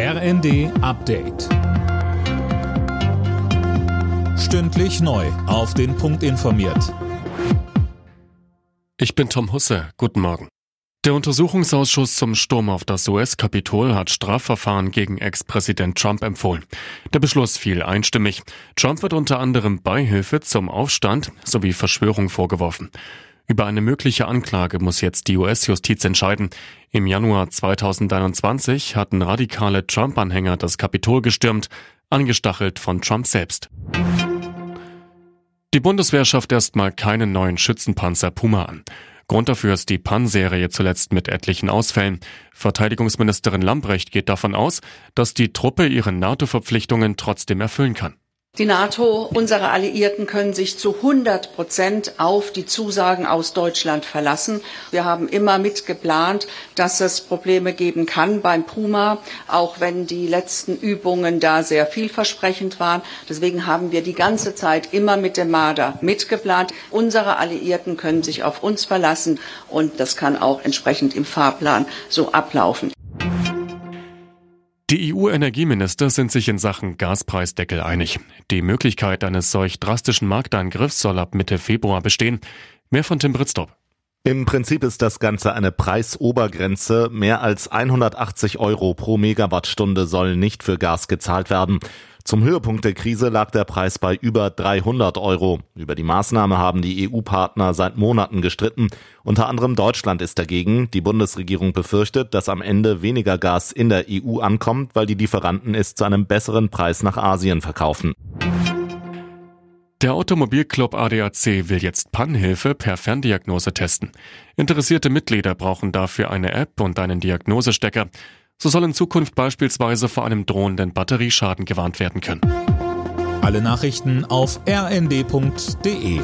RND Update. Stündlich neu. Auf den Punkt informiert. Ich bin Tom Husse. Guten Morgen. Der Untersuchungsausschuss zum Sturm auf das US-Kapitol hat Strafverfahren gegen Ex-Präsident Trump empfohlen. Der Beschluss fiel einstimmig. Trump wird unter anderem Beihilfe zum Aufstand sowie Verschwörung vorgeworfen. Über eine mögliche Anklage muss jetzt die US-Justiz entscheiden. Im Januar 2021 hatten radikale Trump-Anhänger das Kapitol gestürmt, angestachelt von Trump selbst. Die Bundeswehr schafft erstmal keinen neuen Schützenpanzer Puma an. Grund dafür ist die Pan-Serie zuletzt mit etlichen Ausfällen. Verteidigungsministerin Lambrecht geht davon aus, dass die Truppe ihre NATO-Verpflichtungen trotzdem erfüllen kann. Die NATO, unsere Alliierten können sich zu 100 Prozent auf die Zusagen aus Deutschland verlassen. Wir haben immer mitgeplant, dass es Probleme geben kann beim Puma, auch wenn die letzten Übungen da sehr vielversprechend waren. Deswegen haben wir die ganze Zeit immer mit dem Marder mitgeplant. Unsere Alliierten können sich auf uns verlassen und das kann auch entsprechend im Fahrplan so ablaufen. Die EU-Energieminister sind sich in Sachen Gaspreisdeckel einig. Die Möglichkeit eines solch drastischen Markteingriffs soll ab Mitte Februar bestehen. Mehr von Tim Britztop. Im Prinzip ist das Ganze eine Preisobergrenze. Mehr als 180 Euro pro Megawattstunde sollen nicht für Gas gezahlt werden. Zum Höhepunkt der Krise lag der Preis bei über 300 Euro. Über die Maßnahme haben die EU-Partner seit Monaten gestritten. Unter anderem Deutschland ist dagegen. Die Bundesregierung befürchtet, dass am Ende weniger Gas in der EU ankommt, weil die Lieferanten es zu einem besseren Preis nach Asien verkaufen. Der Automobilclub ADAC will jetzt Pannenhilfe per Ferndiagnose testen. Interessierte Mitglieder brauchen dafür eine App und einen Diagnosestecker. So soll in Zukunft beispielsweise vor einem drohenden Batterieschaden gewarnt werden können. Alle Nachrichten auf rnd.de